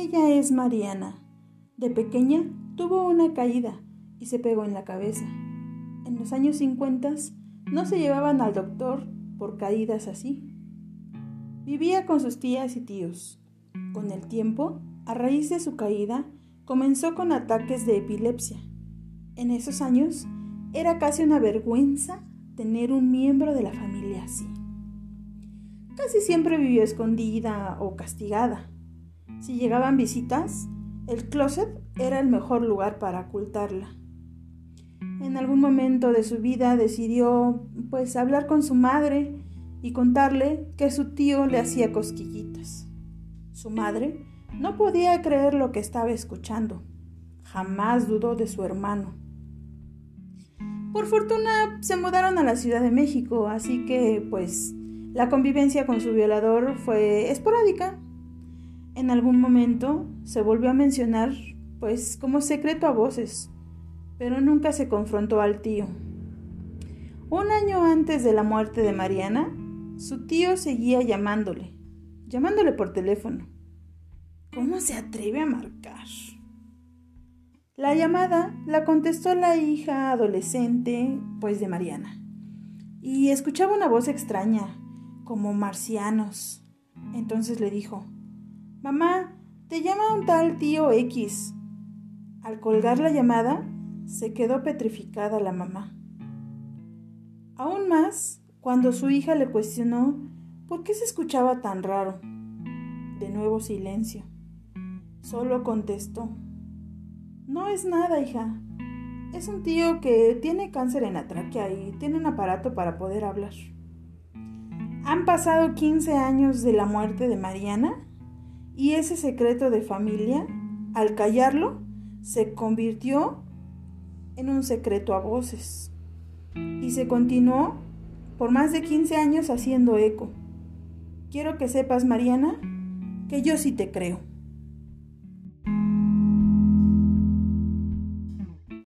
Ella es Mariana. De pequeña tuvo una caída y se pegó en la cabeza. En los años 50 no se llevaban al doctor por caídas así. Vivía con sus tías y tíos. Con el tiempo, a raíz de su caída, comenzó con ataques de epilepsia. En esos años, era casi una vergüenza tener un miembro de la familia así. Casi siempre vivió escondida o castigada. Si llegaban visitas, el closet era el mejor lugar para ocultarla. En algún momento de su vida decidió pues hablar con su madre y contarle que su tío le hacía cosquillitas. Su madre no podía creer lo que estaba escuchando. Jamás dudó de su hermano. Por fortuna se mudaron a la Ciudad de México, así que pues la convivencia con su violador fue esporádica. En algún momento se volvió a mencionar pues como secreto a voces, pero nunca se confrontó al tío. Un año antes de la muerte de Mariana, su tío seguía llamándole, llamándole por teléfono. ¿Cómo se atreve a marcar? La llamada la contestó la hija adolescente, pues de Mariana, y escuchaba una voz extraña, como marcianos. Entonces le dijo, Mamá, te llama un tal tío X. Al colgar la llamada, se quedó petrificada la mamá. Aún más, cuando su hija le cuestionó por qué se escuchaba tan raro. De nuevo silencio. Solo contestó, no es nada, hija. Es un tío que tiene cáncer en la tráquea y tiene un aparato para poder hablar. Han pasado 15 años de la muerte de Mariana y ese secreto de familia, al callarlo, se convirtió en un secreto a voces y se continuó por más de 15 años haciendo eco. Quiero que sepas, Mariana, que yo sí te creo.